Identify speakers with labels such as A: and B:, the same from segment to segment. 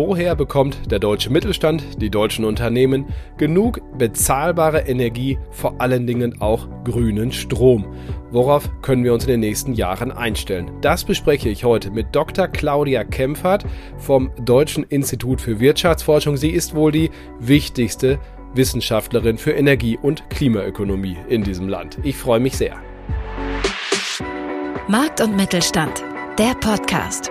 A: woher bekommt der deutsche Mittelstand, die deutschen Unternehmen genug bezahlbare Energie, vor allen Dingen auch grünen Strom? Worauf können wir uns in den nächsten Jahren einstellen? Das bespreche ich heute mit Dr. Claudia Kempfert vom Deutschen Institut für Wirtschaftsforschung. Sie ist wohl die wichtigste Wissenschaftlerin für Energie- und Klimaökonomie in diesem Land. Ich freue mich sehr.
B: Markt und Mittelstand, der Podcast.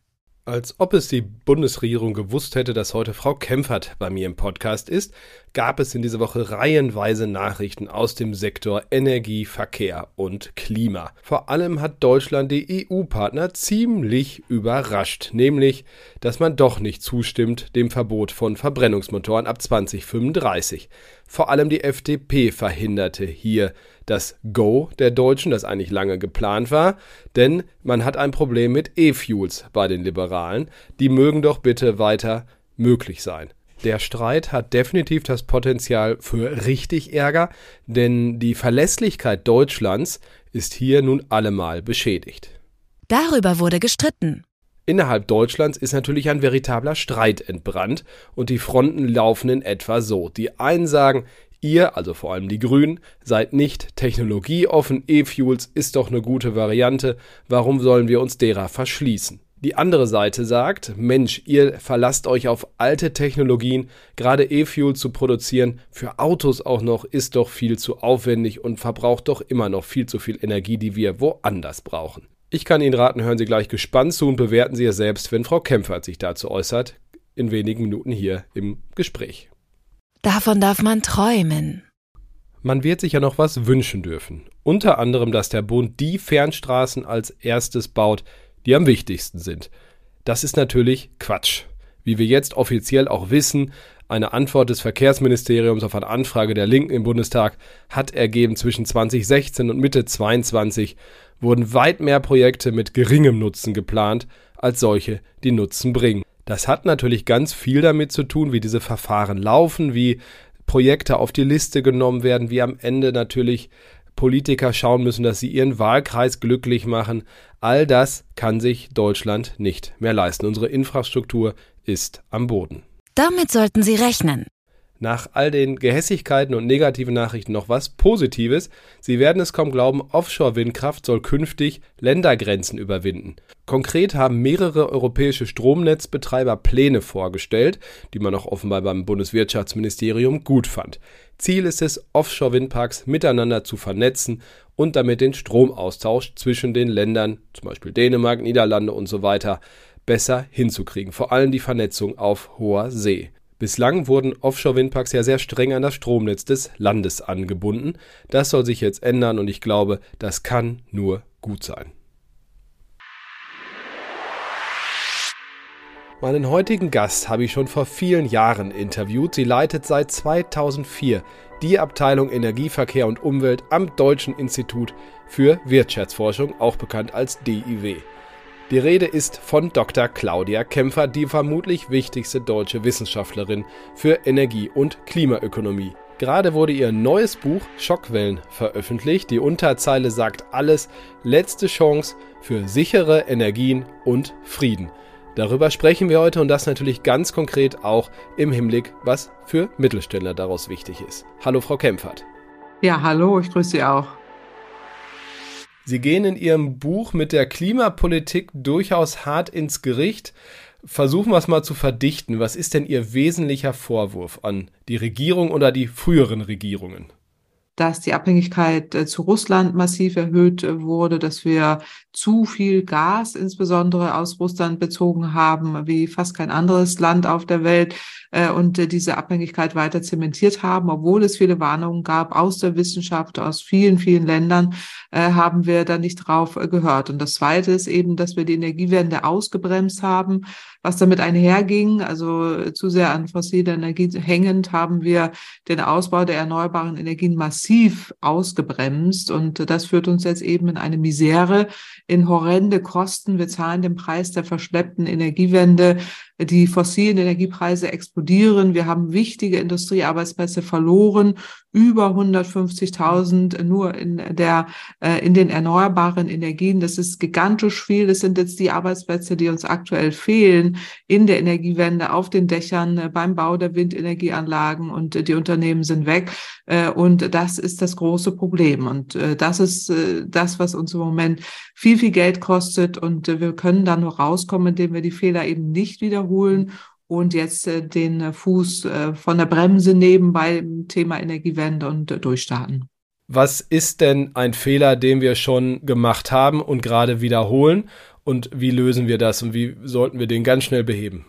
A: Als ob es die Bundesregierung gewusst hätte, dass heute Frau Kempfert bei mir im Podcast ist, gab es in dieser Woche reihenweise Nachrichten aus dem Sektor Energie, Verkehr und Klima. Vor allem hat Deutschland die EU-Partner ziemlich überrascht, nämlich, dass man doch nicht zustimmt dem Verbot von Verbrennungsmotoren ab 2035. Vor allem die FDP verhinderte hier das Go der Deutschen, das eigentlich lange geplant war, denn man hat ein Problem mit E-Fuels bei den Liberalen. Die mögen doch bitte weiter möglich sein. Der Streit hat definitiv das Potenzial für richtig Ärger, denn die Verlässlichkeit Deutschlands ist hier nun allemal beschädigt.
B: Darüber wurde gestritten.
A: Innerhalb Deutschlands ist natürlich ein veritabler Streit entbrannt und die Fronten laufen in etwa so. Die einen sagen, Ihr, also vor allem die Grünen, seid nicht technologieoffen, E-Fuels ist doch eine gute Variante, warum sollen wir uns derer verschließen? Die andere Seite sagt, Mensch, ihr verlasst euch auf alte Technologien, gerade E-Fuel zu produzieren, für Autos auch noch, ist doch viel zu aufwendig und verbraucht doch immer noch viel zu viel Energie, die wir woanders brauchen. Ich kann Ihnen raten, hören Sie gleich gespannt zu und bewerten Sie es selbst, wenn Frau Kempfert sich dazu äußert, in wenigen Minuten hier im Gespräch.
B: Davon darf man träumen.
A: Man wird sich ja noch was wünschen dürfen. Unter anderem, dass der Bund die Fernstraßen als erstes baut, die am wichtigsten sind. Das ist natürlich Quatsch. Wie wir jetzt offiziell auch wissen, eine Antwort des Verkehrsministeriums auf eine Anfrage der Linken im Bundestag hat ergeben, zwischen 2016 und Mitte 2022 wurden weit mehr Projekte mit geringem Nutzen geplant, als solche, die Nutzen bringen. Das hat natürlich ganz viel damit zu tun, wie diese Verfahren laufen, wie Projekte auf die Liste genommen werden, wie am Ende natürlich Politiker schauen müssen, dass sie ihren Wahlkreis glücklich machen. All das kann sich Deutschland nicht mehr leisten. Unsere Infrastruktur ist am Boden.
B: Damit sollten Sie rechnen
A: nach all den Gehässigkeiten und negativen Nachrichten noch was Positives. Sie werden es kaum glauben, Offshore-Windkraft soll künftig Ländergrenzen überwinden. Konkret haben mehrere europäische Stromnetzbetreiber Pläne vorgestellt, die man auch offenbar beim Bundeswirtschaftsministerium gut fand. Ziel ist es, Offshore-Windparks miteinander zu vernetzen und damit den Stromaustausch zwischen den Ländern, zum Beispiel Dänemark, Niederlande und so weiter, besser hinzukriegen. Vor allem die Vernetzung auf hoher See. Bislang wurden Offshore-Windparks ja sehr streng an das Stromnetz des Landes angebunden. Das soll sich jetzt ändern und ich glaube, das kann nur gut sein. Meinen heutigen Gast habe ich schon vor vielen Jahren interviewt. Sie leitet seit 2004 die Abteilung Energieverkehr und Umwelt am Deutschen Institut für Wirtschaftsforschung, auch bekannt als DIW. Die Rede ist von Dr. Claudia Kämpfer, die vermutlich wichtigste deutsche Wissenschaftlerin für Energie- und Klimaökonomie. Gerade wurde ihr neues Buch Schockwellen veröffentlicht. Die Unterzeile sagt alles, letzte Chance für sichere Energien und Frieden. Darüber sprechen wir heute und das natürlich ganz konkret auch im Hinblick, was für Mittelständler daraus wichtig ist. Hallo Frau Kempfert.
C: Ja, hallo, ich grüße Sie auch.
A: Sie gehen in Ihrem Buch mit der Klimapolitik durchaus hart ins Gericht. Versuchen wir es mal zu verdichten. Was ist denn Ihr wesentlicher Vorwurf an die Regierung oder die früheren Regierungen?
C: Dass die Abhängigkeit äh, zu Russland massiv erhöht äh, wurde, dass wir zu viel Gas insbesondere aus Russland bezogen haben, wie fast kein anderes Land auf der Welt äh, und diese Abhängigkeit weiter zementiert haben, obwohl es viele Warnungen gab aus der Wissenschaft, aus vielen, vielen Ländern, haben wir da nicht drauf gehört. Und das Zweite ist eben, dass wir die Energiewende ausgebremst haben, was damit einherging. Also zu sehr an fossile Energie hängend haben wir den Ausbau der erneuerbaren Energien massiv ausgebremst. Und das führt uns jetzt eben in eine Misere, in horrende Kosten. Wir zahlen den Preis der verschleppten Energiewende. Die fossilen Energiepreise explodieren. Wir haben wichtige Industriearbeitsplätze verloren. Über 150.000 nur in der, äh, in den erneuerbaren Energien. Das ist gigantisch viel. Das sind jetzt die Arbeitsplätze, die uns aktuell fehlen in der Energiewende, auf den Dächern, äh, beim Bau der Windenergieanlagen und äh, die Unternehmen sind weg. Und das ist das große Problem. Und das ist das, was uns im Moment viel, viel Geld kostet. Und wir können da nur rauskommen, indem wir die Fehler eben nicht wiederholen und jetzt den Fuß von der Bremse nehmen beim Thema Energiewende und durchstarten.
A: Was ist denn ein Fehler, den wir schon gemacht haben und gerade wiederholen? Und wie lösen wir das und wie sollten wir den ganz schnell beheben?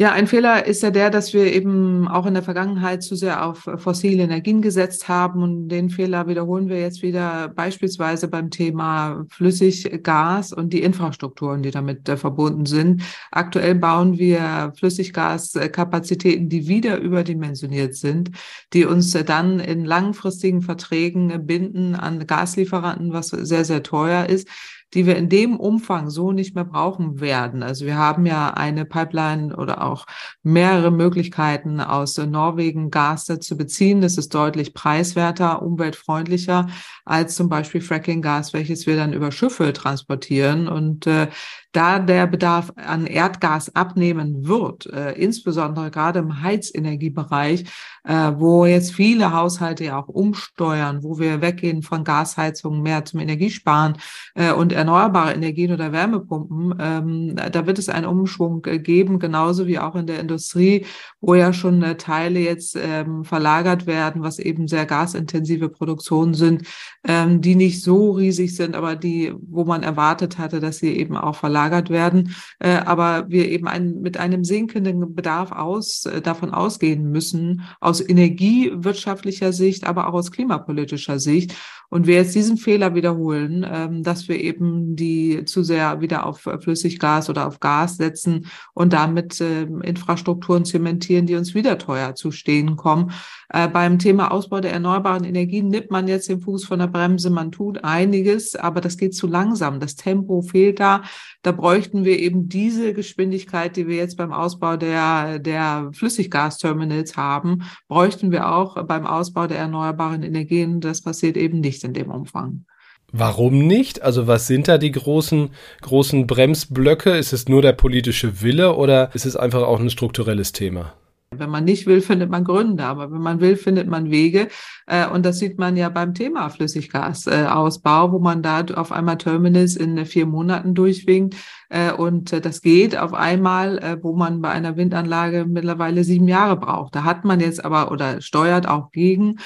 C: Ja, ein Fehler ist ja der, dass wir eben auch in der Vergangenheit zu sehr auf fossile Energien gesetzt haben. Und den Fehler wiederholen wir jetzt wieder beispielsweise beim Thema Flüssiggas und die Infrastrukturen, die damit äh, verbunden sind. Aktuell bauen wir Flüssiggaskapazitäten, die wieder überdimensioniert sind, die uns dann in langfristigen Verträgen binden an Gaslieferanten, was sehr, sehr teuer ist die wir in dem Umfang so nicht mehr brauchen werden. Also wir haben ja eine Pipeline oder auch mehrere Möglichkeiten aus Norwegen Gas zu beziehen. Das ist deutlich preiswerter, umweltfreundlicher als zum Beispiel Fracking-Gas, welches wir dann über Schiffe transportieren. Und äh, da der Bedarf an Erdgas abnehmen wird, äh, insbesondere gerade im Heizenergiebereich, äh, wo jetzt viele Haushalte ja auch umsteuern, wo wir weggehen von Gasheizungen mehr zum Energiesparen äh, und erneuerbare Energien oder Wärmepumpen, ähm, da wird es einen Umschwung geben, genauso wie auch in der Industrie, wo ja schon äh, Teile jetzt ähm, verlagert werden, was eben sehr gasintensive Produktionen sind, ähm, die nicht so riesig sind, aber die, wo man erwartet hatte, dass sie eben auch verlagert werden, äh, aber wir eben ein, mit einem sinkenden Bedarf aus, äh, davon ausgehen müssen, aus energiewirtschaftlicher Sicht, aber auch aus klimapolitischer Sicht. Und wir jetzt diesen Fehler wiederholen, ähm, dass wir eben die zu sehr wieder auf Flüssiggas oder auf Gas setzen und damit ähm, Infrastrukturen zementieren, die uns wieder teuer zu stehen kommen. Äh, beim Thema Ausbau der erneuerbaren Energien nimmt man jetzt den Fuß von der Bremse. Man tut einiges, aber das geht zu langsam. Das Tempo fehlt da. Da bräuchten wir eben diese Geschwindigkeit, die wir jetzt beim Ausbau der, der Flüssiggasterminals haben, bräuchten wir auch beim Ausbau der erneuerbaren Energien. Das passiert eben nicht in dem Umfang.
A: Warum nicht? Also was sind da die großen, großen Bremsblöcke? Ist es nur der politische Wille oder ist es einfach auch ein strukturelles Thema?
C: Wenn man nicht will, findet man Gründe, aber wenn man will, findet man Wege. Äh, und das sieht man ja beim Thema Flüssiggasausbau, wo man da auf einmal Terminals in vier Monaten durchwinkt. Äh, und das geht auf einmal, äh, wo man bei einer Windanlage mittlerweile sieben Jahre braucht. Da hat man jetzt aber oder steuert auch gegen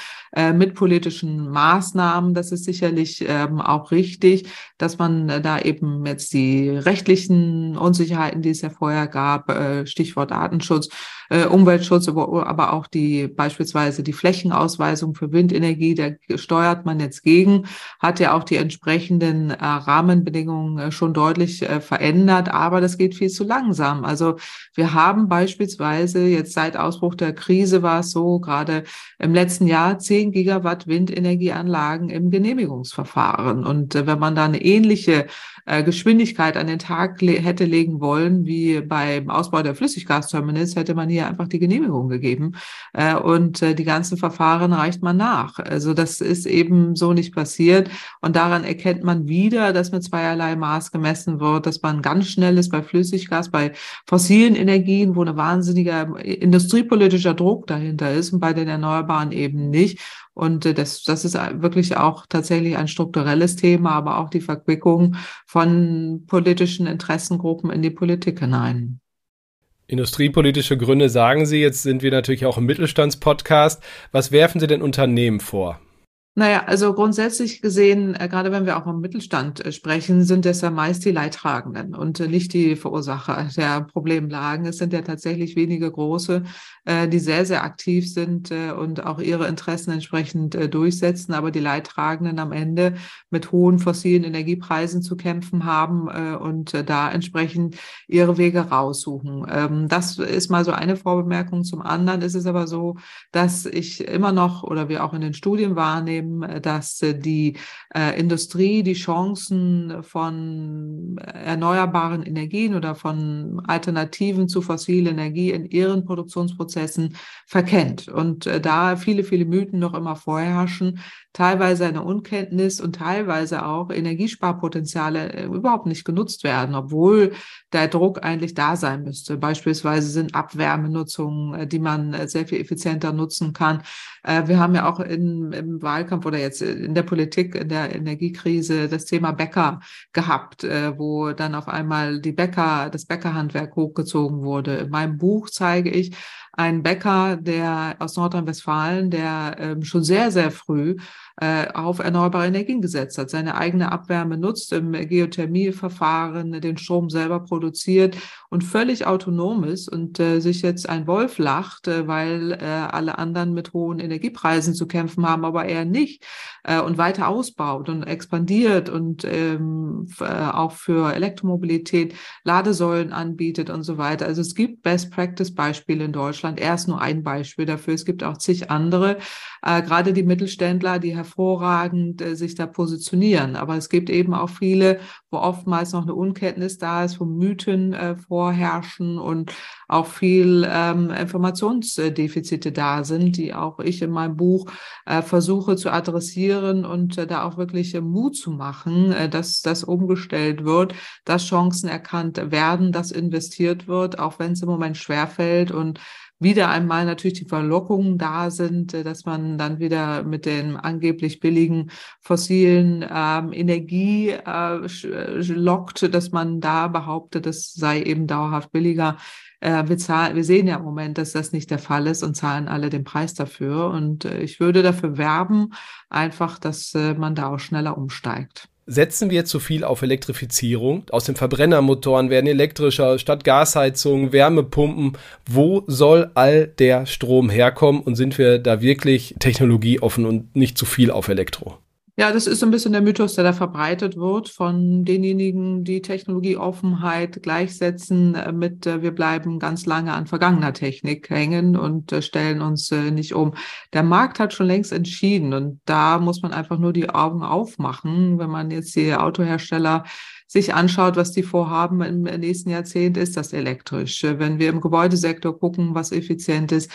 C: mit politischen Maßnahmen. Das ist sicherlich ähm, auch richtig, dass man da eben jetzt die rechtlichen Unsicherheiten, die es ja vorher gab, Stichwort Datenschutz, Umweltschutz, aber auch die beispielsweise die Flächenausweisung für Windenergie, da steuert man jetzt gegen, hat ja auch die entsprechenden äh, Rahmenbedingungen äh, schon deutlich äh, verändert, aber das geht viel zu langsam. Also wir haben beispielsweise jetzt seit Ausbruch der Krise war es so, gerade im letzten Jahr 10 Gigawatt Windenergieanlagen im Genehmigungsverfahren. Und äh, wenn man da eine ähnliche äh, Geschwindigkeit an den Tag hätte legen wollen wie beim Ausbau der Flüssiggasterminals, hätte man hier einfach die Genehmigung gegeben. Äh, und die ganzen Verfahren reicht man nach. Also das ist eben so nicht passiert. Und daran erkennt man wieder, dass mit zweierlei Maß gemessen wird, dass man ganz schnell ist bei Flüssiggas, bei fossilen Energien, wo eine wahnsinnige industriepolitischer Druck dahinter ist und bei den Erneuerbaren eben nicht. Und äh, das, das ist wirklich auch tatsächlich ein strukturelles Thema, aber auch die Verquickung von politischen Interessengruppen in die Politik hinein.
A: Industriepolitische Gründe sagen Sie, jetzt sind wir natürlich auch im Mittelstandspodcast. Was werfen Sie denn Unternehmen vor?
C: Naja, also grundsätzlich gesehen, äh, gerade wenn wir auch im Mittelstand äh, sprechen, sind es ja meist die Leidtragenden und äh, nicht die Verursacher der Problemlagen. Es sind ja tatsächlich wenige große, die sehr, sehr aktiv sind und auch ihre Interessen entsprechend durchsetzen, aber die Leidtragenden am Ende mit hohen fossilen Energiepreisen zu kämpfen haben und da entsprechend ihre Wege raussuchen. Ähm, das ist mal so eine Vorbemerkung. Zum anderen ist es aber so, dass ich immer noch oder wir auch in den Studien wahrnehmen, wahrnehmen, dass äh, die äh, Industrie die Chancen von erneuerbaren Energien oder von Alternativen zu fossiler Energie in ihren Produktionsprozessen verkennt. Und äh, da viele, viele Mythen noch immer vorherrschen, teilweise eine Unkenntnis und teilweise auch Energiesparpotenziale äh, überhaupt nicht genutzt werden, obwohl der Druck eigentlich da sein müsste. Beispielsweise sind Abwärmenutzungen, äh, die man äh, sehr viel effizienter nutzen kann. Wir haben ja auch in, im Wahlkampf oder jetzt in der Politik, in der Energiekrise das Thema Bäcker gehabt, wo dann auf einmal die Bäcker, das Bäckerhandwerk hochgezogen wurde. In meinem Buch zeige ich, ein Bäcker, der aus Nordrhein-Westfalen, der ähm, schon sehr, sehr früh äh, auf erneuerbare Energien gesetzt hat, seine eigene Abwärme nutzt im Geothermieverfahren, den Strom selber produziert und völlig autonom ist und äh, sich jetzt ein Wolf lacht, äh, weil äh, alle anderen mit hohen Energiepreisen zu kämpfen haben, aber er nicht äh, und weiter ausbaut und expandiert und ähm, äh, auch für Elektromobilität Ladesäulen anbietet und so weiter. Also es gibt Best-Practice-Beispiele in Deutschland. Er ist nur ein Beispiel dafür. Es gibt auch zig andere, äh, gerade die Mittelständler, die hervorragend äh, sich da positionieren. Aber es gibt eben auch viele, wo oftmals noch eine Unkenntnis da ist, wo Mythen äh, vorherrschen und auch viel ähm, Informationsdefizite da sind, die auch ich in meinem Buch äh, versuche zu adressieren und äh, da auch wirklich äh, Mut zu machen, äh, dass das umgestellt wird, dass Chancen erkannt werden, dass investiert wird, auch wenn es im Moment schwerfällt und wieder einmal natürlich die Verlockungen da sind, äh, dass man dann wieder mit den angeblich billigen fossilen ähm, Energie äh, äh, lockt, dass man da behauptet, es sei eben dauerhaft billiger. Äh, wir, zahlen, wir sehen ja im Moment, dass das nicht der Fall ist und zahlen alle den Preis dafür. Und ich würde dafür werben, einfach, dass man da auch schneller umsteigt.
A: Setzen wir zu viel auf Elektrifizierung? Aus den Verbrennermotoren werden elektrischer, statt Gasheizungen, Wärmepumpen. Wo soll all der Strom herkommen? Und sind wir da wirklich technologieoffen und nicht zu viel auf Elektro?
C: Ja, das ist so ein bisschen der Mythos, der da verbreitet wird von denjenigen, die Technologieoffenheit gleichsetzen äh, mit, äh, wir bleiben ganz lange an vergangener Technik hängen und äh, stellen uns nicht um. Der Markt hat schon längst entschieden und da muss man einfach nur die Augen aufmachen. Wenn man jetzt die Autohersteller sich anschaut, was die vorhaben im nächsten Jahrzehnt, ist das elektrisch. Wenn wir im Gebäudesektor gucken, was effizient ist,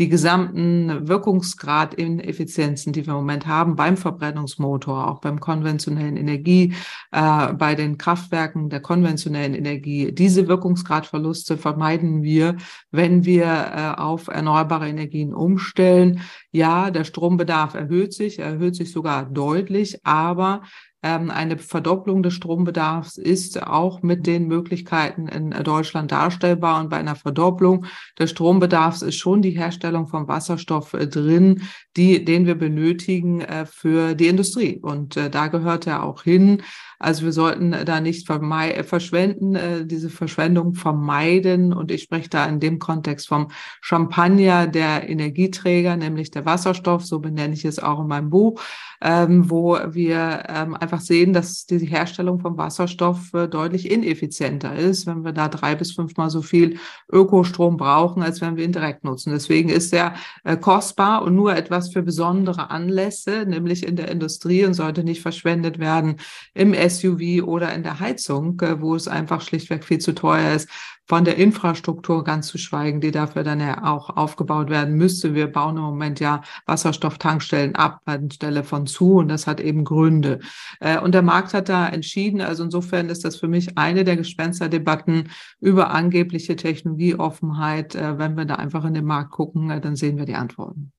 C: die gesamten Wirkungsgrad-Ineffizienzen, die wir im Moment haben beim Verbrennungsmotor, auch beim konventionellen Energie, äh, bei den Kraftwerken der konventionellen Energie, diese Wirkungsgradverluste vermeiden wir, wenn wir äh, auf erneuerbare Energien umstellen. Ja, der Strombedarf erhöht sich, erhöht sich sogar deutlich, aber eine Verdopplung des Strombedarfs ist auch mit den Möglichkeiten in Deutschland darstellbar. Und bei einer Verdopplung des Strombedarfs ist schon die Herstellung von Wasserstoff äh, drin, die, den wir benötigen äh, für die Industrie. Und äh, da gehört er auch hin. Also wir sollten da nicht verschwenden, diese Verschwendung vermeiden. Und ich spreche da in dem Kontext vom Champagner der Energieträger, nämlich der Wasserstoff, so benenne ich es auch in meinem Buch, ähm, wo wir ähm, einfach sehen, dass die Herstellung von Wasserstoff äh, deutlich ineffizienter ist, wenn wir da drei bis fünfmal so viel Ökostrom brauchen, als wenn wir ihn direkt nutzen. Deswegen ist er äh, kostbar und nur etwas für besondere Anlässe, nämlich in der Industrie und sollte nicht verschwendet werden im SUV oder in der Heizung, äh, wo es einfach schlichtweg viel zu teuer ist, von der Infrastruktur ganz zu schweigen, die dafür dann ja auch aufgebaut werden müsste. Wir bauen im Moment ja Wasserstofftankstellen ab anstelle von zu und das hat eben Gründe. Äh, und der Markt hat da entschieden, also insofern ist das für mich eine der Gespensterdebatten über angebliche Technologieoffenheit. Äh, wenn wir da einfach in den Markt gucken, dann sehen wir die Antworten.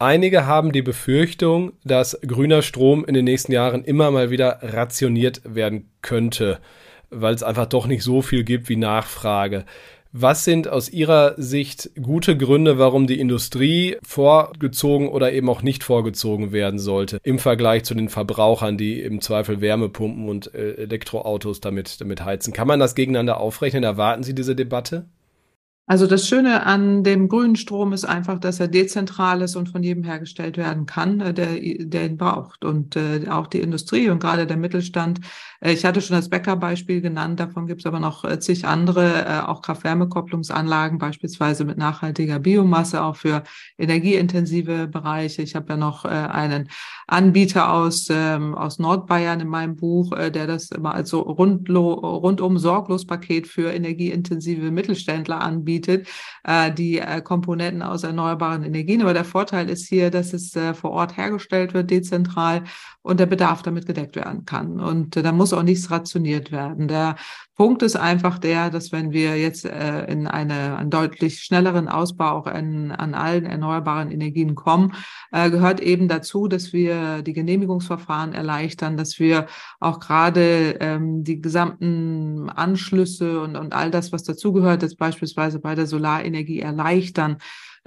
A: Einige haben die Befürchtung, dass grüner Strom in den nächsten Jahren immer mal wieder rationiert werden könnte weil es einfach doch nicht so viel gibt wie Nachfrage. Was sind aus Ihrer Sicht gute Gründe, warum die Industrie vorgezogen oder eben auch nicht vorgezogen werden sollte im Vergleich zu den Verbrauchern, die im Zweifel Wärmepumpen und äh, Elektroautos damit, damit heizen? Kann man das gegeneinander aufrechnen? Erwarten Sie diese Debatte?
C: Also das Schöne an dem grünen Strom ist einfach, dass er dezentral ist und von jedem hergestellt werden kann, äh, der, der ihn braucht. Und äh, auch die Industrie und gerade der Mittelstand. Äh, ich hatte schon das Bäckerbeispiel genannt, davon gibt es aber noch äh, zig andere, äh, auch Kraft-Wärme-Kopplungsanlagen, beispielsweise mit nachhaltiger Biomasse, auch für energieintensive Bereiche. Ich habe ja noch äh, einen Anbieter aus, ähm, aus Nordbayern in meinem Buch, äh, der das immer als so rundlo, rundum sorglos Paket für energieintensive Mittelständler anbietet anbietet, äh, die äh, Komponenten aus erneuerbaren Energien. Aber der Vorteil ist hier, dass es äh, vor Ort hergestellt wird, dezentral und der Bedarf damit gedeckt werden kann. Und da muss auch nichts rationiert werden. Der Punkt ist einfach der, dass wenn wir jetzt äh, in eine, einen deutlich schnelleren Ausbau auch in, an allen erneuerbaren Energien kommen, äh, gehört eben dazu, dass wir die Genehmigungsverfahren erleichtern, dass wir auch gerade ähm, die gesamten Anschlüsse und, und all das, was dazugehört, jetzt beispielsweise bei der Solarenergie erleichtern,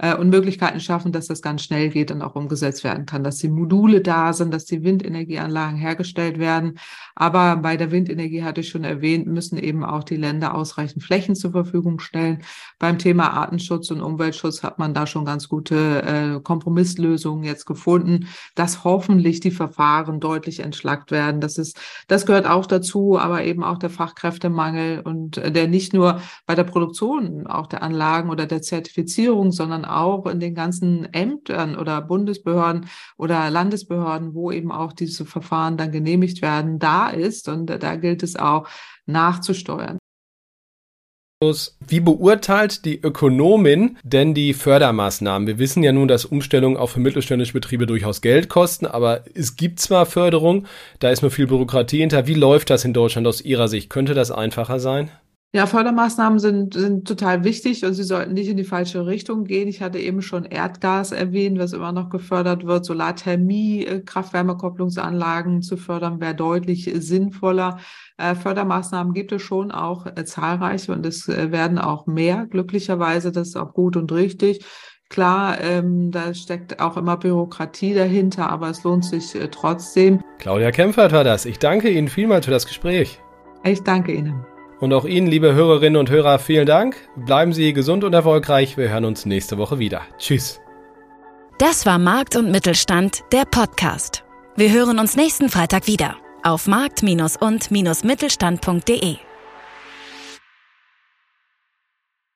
C: äh, und Möglichkeiten schaffen, dass das ganz schnell geht und auch umgesetzt werden kann, dass die Module da sind, dass die Windenergieanlagen hergestellt werden. Aber bei der Windenergie hatte ich schon erwähnt, müssen eben auch die Länder ausreichend Flächen zur Verfügung stellen. Beim Thema Artenschutz und Umweltschutz hat man da schon ganz gute äh, Kompromisslösungen jetzt gefunden, dass hoffentlich die Verfahren deutlich entschlackt werden. Das ist, das gehört auch dazu, aber eben auch der Fachkräftemangel und äh, der nicht nur bei der Produktion auch der Anlagen oder der Zertifizierung, sondern auch in den ganzen Ämtern oder Bundesbehörden oder Landesbehörden, wo eben auch diese Verfahren dann genehmigt werden, da ist. Und da gilt es auch nachzusteuern.
A: Wie beurteilt die Ökonomin denn die Fördermaßnahmen? Wir wissen ja nun, dass Umstellungen auch für mittelständische Betriebe durchaus Geld kosten, aber es gibt zwar Förderung, da ist nur viel Bürokratie hinter. Wie läuft das in Deutschland aus Ihrer Sicht? Könnte das einfacher sein?
C: Ja, Fördermaßnahmen sind, sind total wichtig und sie sollten nicht in die falsche Richtung gehen. Ich hatte eben schon Erdgas erwähnt, was immer noch gefördert wird. Solarthermie, äh, Kraft-Wärme-Kopplungsanlagen zu fördern wäre deutlich sinnvoller. Äh, Fördermaßnahmen gibt es schon auch äh, zahlreiche und es werden auch mehr, glücklicherweise. Das ist auch gut und richtig. Klar, ähm, da steckt auch immer Bürokratie dahinter, aber es lohnt sich äh, trotzdem.
A: Claudia Kempfert war das. Ich danke Ihnen vielmals für das Gespräch.
C: Ich danke Ihnen.
A: Und auch Ihnen, liebe Hörerinnen und Hörer, vielen Dank. Bleiben Sie gesund und erfolgreich. Wir hören uns nächste Woche wieder. Tschüss.
B: Das war Markt und Mittelstand, der Podcast. Wir hören uns nächsten Freitag wieder auf markt- und-mittelstand.de.